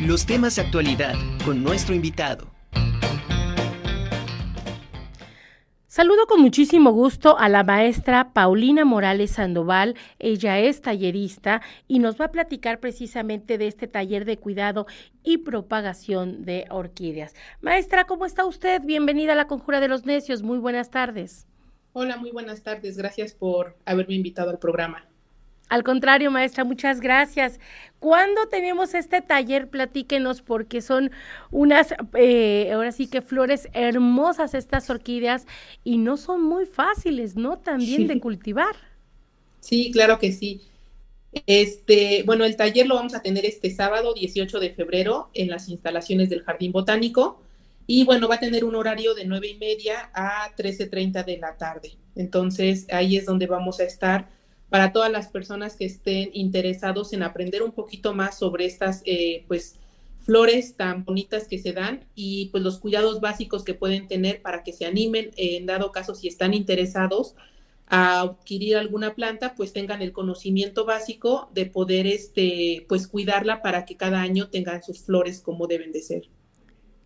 los temas de actualidad con nuestro invitado. Saludo con muchísimo gusto a la maestra Paulina Morales Sandoval. Ella es tallerista y nos va a platicar precisamente de este taller de cuidado y propagación de orquídeas. Maestra, ¿cómo está usted? Bienvenida a la Conjura de los Necios. Muy buenas tardes. Hola, muy buenas tardes. Gracias por haberme invitado al programa. Al contrario, maestra, muchas gracias. ¿Cuándo tenemos este taller? Platíquenos, porque son unas, eh, ahora sí que flores hermosas estas orquídeas y no son muy fáciles, ¿no? También de cultivar. Sí, claro que sí. Este, bueno, el taller lo vamos a tener este sábado 18 de febrero en las instalaciones del Jardín Botánico y bueno, va a tener un horario de nueve y media a 13.30 de la tarde. Entonces, ahí es donde vamos a estar para todas las personas que estén interesados en aprender un poquito más sobre estas, eh, pues, flores tan bonitas que se dan y pues los cuidados básicos que pueden tener para que se animen, en dado caso si están interesados a adquirir alguna planta, pues tengan el conocimiento básico de poder, este, pues cuidarla para que cada año tengan sus flores como deben de ser.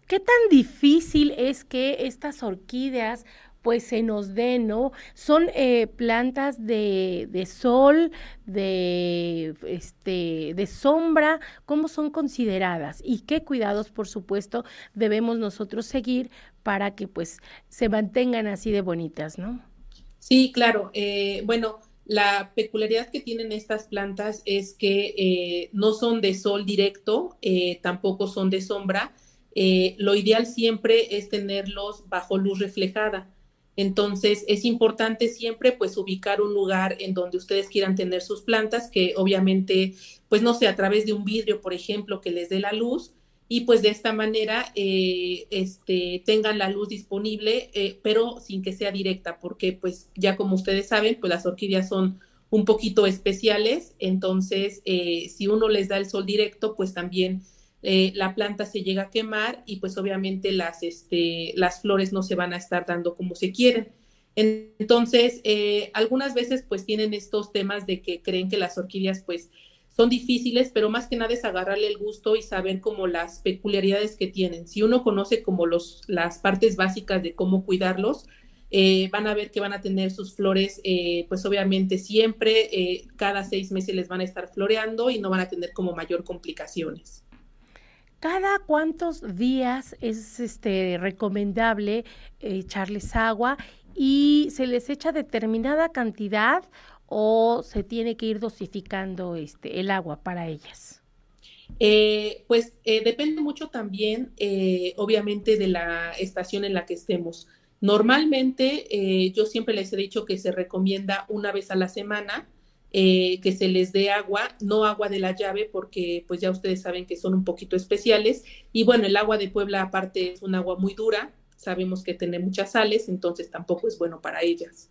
¿Qué tan difícil es que estas orquídeas pues se nos den, ¿no? Son eh, plantas de, de, sol, de, este, de sombra, ¿cómo son consideradas? Y qué cuidados, por supuesto, debemos nosotros seguir para que pues se mantengan así de bonitas, ¿no? Sí, claro. Eh, bueno, la peculiaridad que tienen estas plantas es que eh, no son de sol directo, tampoco son de sombra. lo ideal siempre es tenerlos bajo luz reflejada. Entonces, es importante siempre pues ubicar un lugar en donde ustedes quieran tener sus plantas, que obviamente, pues no sé, a través de un vidrio, por ejemplo, que les dé la luz y pues de esta manera eh, este, tengan la luz disponible, eh, pero sin que sea directa, porque pues ya como ustedes saben, pues las orquídeas son un poquito especiales, entonces eh, si uno les da el sol directo, pues también eh, la planta se llega a quemar y pues obviamente las, este, las flores no se van a estar dando como se quieren. Entonces, eh, algunas veces pues tienen estos temas de que creen que las orquídeas pues son difíciles, pero más que nada es agarrarle el gusto y saber como las peculiaridades que tienen. Si uno conoce como los, las partes básicas de cómo cuidarlos, eh, van a ver que van a tener sus flores, pues obviamente siempre, cada seis meses les van a estar floreando y no van a tener como mayor complicaciones. ¿Cada cuántos días es este recomendable echarles agua y se les echa determinada cantidad o se tiene que ir dosificando este el agua para ellas? Eh, pues eh, depende mucho también, eh, obviamente, de la estación en la que estemos. Normalmente, yo siempre les he dicho que se recomienda una vez a la semana eh, que se les dé agua, no agua de la llave, porque pues ya ustedes saben que son un poquito especiales. Y bueno, el agua de Puebla aparte es un agua muy dura, sabemos que tiene muchas sales, entonces tampoco es bueno para ellas.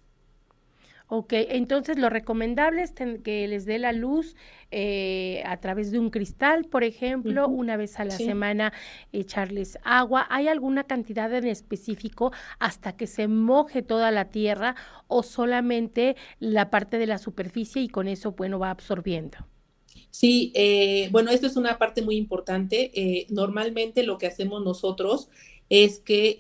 Ok, entonces lo recomendable es que les dé la luz eh, a través de un cristal, por ejemplo, una vez a la semana echarles agua. ¿Hay alguna cantidad en específico hasta que se moje toda la tierra o solamente la parte de la superficie y con eso, bueno, va absorbiendo? Sí, eh, bueno, esto es una parte muy importante. Eh, normalmente lo que hacemos nosotros es que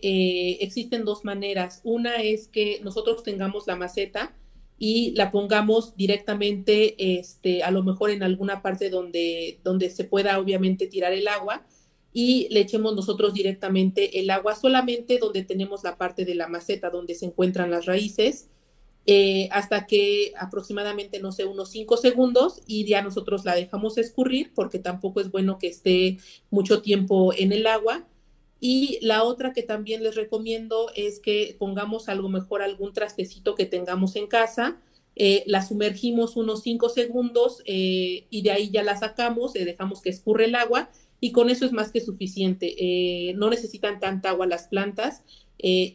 existen dos maneras. Una es que nosotros tengamos la maceta, y la pongamos directamente, este, a lo mejor en alguna parte donde, donde se pueda obviamente tirar el agua y le echemos nosotros directamente el agua solamente donde tenemos la parte de la maceta donde se encuentran las raíces. Eh, hasta que aproximadamente, no sé, unos cinco segundos y ya nosotros la dejamos escurrir porque tampoco es bueno que esté mucho tiempo en el agua y la otra que también les recomiendo es que pongamos algo mejor algún trastecito que tengamos en casa, eh, la sumergimos unos 5 segundos eh, y de ahí ya la sacamos, eh, dejamos que escurre el agua y con eso es más que suficiente. no necesitan tanta agua las plantas,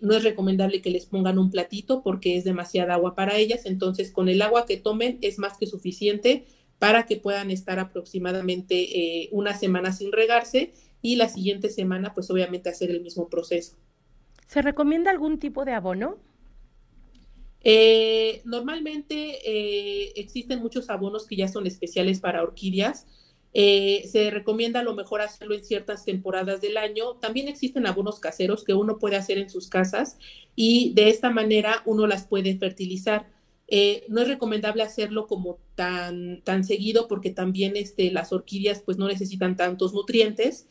no es recomendable que les pongan un platito porque es demasiada agua para ellas, entonces con el agua que tomen es más que suficiente para que puedan estar aproximadamente una semana sin regarse y la siguiente semana pues obviamente hacer el mismo proceso. ¿Se recomienda algún tipo de abono? Eh, normalmente eh, existen muchos abonos que ya son especiales para orquídeas. Eh, se recomienda a lo mejor hacerlo en ciertas temporadas del año. También existen abonos caseros que uno puede hacer en sus casas y de esta manera uno las puede fertilizar. Eh, no es recomendable hacerlo como tan, tan seguido porque también este, las orquídeas pues no necesitan tantos nutrientes.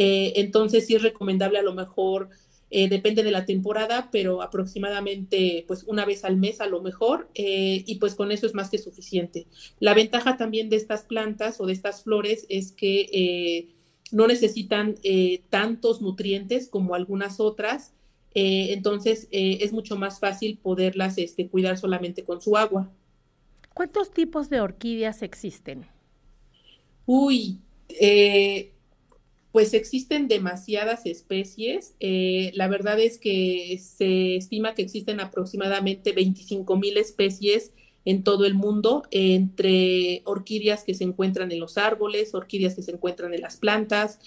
Eh, entonces sí es recomendable a lo mejor eh, depende de la temporada, pero aproximadamente pues una vez al mes a lo mejor, eh, y pues con eso es más que suficiente. La ventaja también de estas plantas o de estas flores es que no necesitan tantos nutrientes como algunas otras, entonces es mucho más fácil poderlas este, cuidar solamente con su agua. ¿Cuántos tipos de orquídeas existen? Uy, eh, pues existen demasiadas especies. Eh, la verdad es que se estima que existen aproximadamente 25 mil especies en todo el mundo, entre orquídeas que se encuentran en los árboles, orquídeas que se encuentran en las plantas,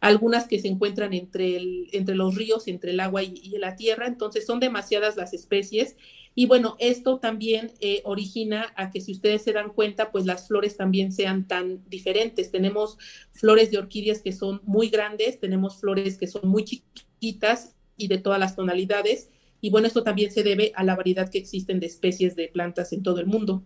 algunas que se encuentran entre, el, entre los ríos, entre el agua y, la tierra. Entonces son demasiadas las especies y bueno, esto también eh, origina a que si ustedes se dan cuenta, pues las flores también sean tan diferentes. Tenemos flores de orquídeas que son muy grandes, tenemos flores que son muy chiquitas y de todas las tonalidades. Y bueno, esto también se debe a la variedad que existen de especies de plantas en todo el mundo.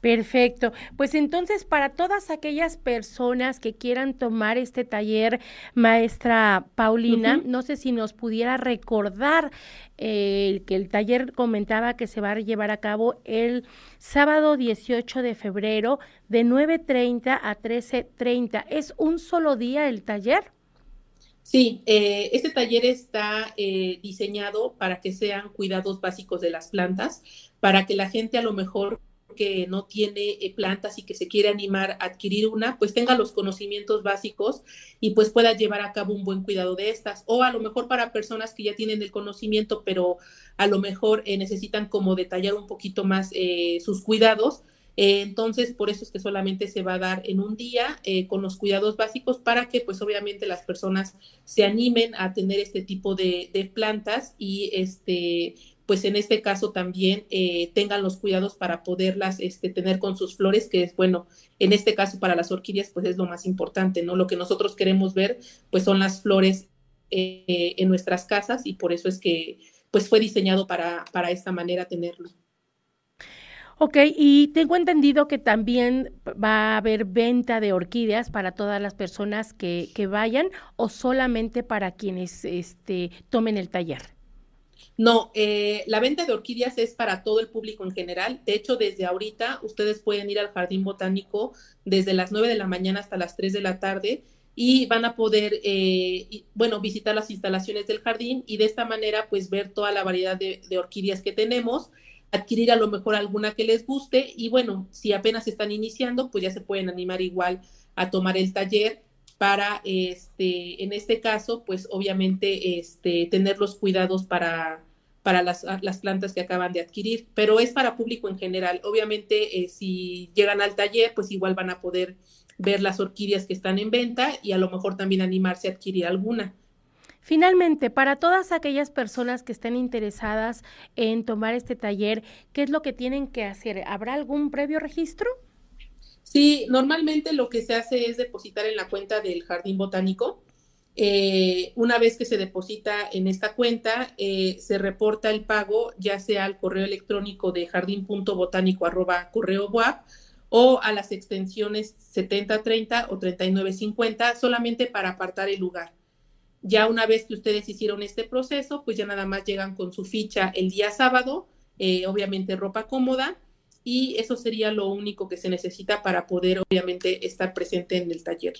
Perfecto. Pues entonces, para todas aquellas personas que quieran tomar este taller, maestra Paulina, no sé si nos pudiera recordar eh, que el taller comentaba que se va a llevar a cabo el sábado 18 de febrero de 9.30 a 13.30. ¿Es un solo día el taller? Sí, eh, este taller está eh, diseñado para que sean cuidados básicos de las plantas, para que la gente a lo mejor que no tiene eh, plantas y que se quiere animar a adquirir una, pues tenga los conocimientos básicos y pues pueda llevar a cabo un buen cuidado de estas. O a lo mejor para personas que ya tienen el conocimiento, pero a lo mejor eh, necesitan como detallar un poquito más eh, sus cuidados. entonces, por eso es que solamente se va a dar en un día con los cuidados básicos para que pues obviamente las personas se animen a tener este tipo de, de plantas y este pues en este caso también eh, tengan los cuidados para poderlas este, tener con sus flores, que es bueno, en este caso para las orquídeas, pues es lo más importante, ¿no? Lo que nosotros queremos ver, pues son las flores eh, en nuestras casas y por eso es que, pues fue diseñado para, para esta manera tenerlo. Ok, y tengo entendido que también va a haber venta de orquídeas para todas las personas que, que vayan o solamente para quienes este, tomen el taller. No, eh, la venta de orquídeas es para todo el público en general. De hecho, desde ahorita ustedes pueden ir al Jardín Botánico desde las 9 de la mañana hasta las 3 de la tarde y van a poder, eh, bueno, visitar las instalaciones del jardín y de esta manera, pues ver toda la variedad de, de orquídeas que tenemos, adquirir a lo mejor alguna que les guste y bueno, si apenas están iniciando, pues ya se pueden animar igual a tomar el taller para, este, en este caso, pues obviamente, este, tener los cuidados para, para las, las, plantas que acaban de adquirir, pero es para público en general. Obviamente, eh, si llegan al taller, pues igual van a poder ver las orquídeas que están en venta y a lo mejor también animarse a adquirir alguna. Finalmente, para todas aquellas personas que estén interesadas en tomar este taller, ¿qué es lo que tienen que hacer? ¿Habrá algún previo registro? Sí, normalmente lo que se hace es depositar en la cuenta del jardín botánico. Eh, una vez que se deposita en esta cuenta, eh, se reporta el pago ya sea al correo electrónico de jardín.botánico arroba correo o a las extensiones 7030 o 3950 solamente para apartar el lugar. Ya una vez que ustedes hicieron este proceso, pues ya nada más llegan con su ficha el día sábado, eh, obviamente ropa cómoda, y eso sería lo único que se necesita para poder obviamente estar presente en el taller.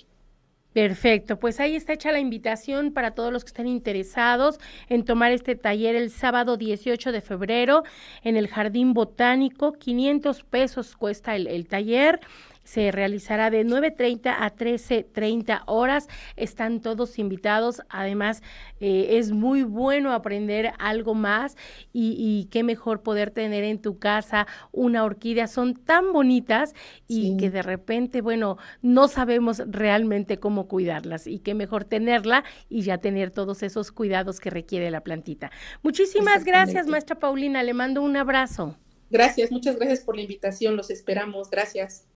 Perfecto, pues ahí está hecha la invitación para todos los que estén interesados en tomar este taller el sábado 18 de febrero en el Jardín Botánico. 500 pesos cuesta el, el taller se realizará de 9.30 a 13.30 horas. Están todos invitados. Además, eh, es muy bueno aprender algo más y, qué mejor poder tener en tu casa una orquídea. Son tan bonitas y que de repente, bueno, no sabemos realmente cómo cuidarlas y qué mejor tenerla y ya tener todos esos cuidados que requiere la plantita. Muchísimas gracias, maestra Paulina. Le mando un abrazo. Gracias, muchas gracias por la invitación. Los esperamos. Gracias.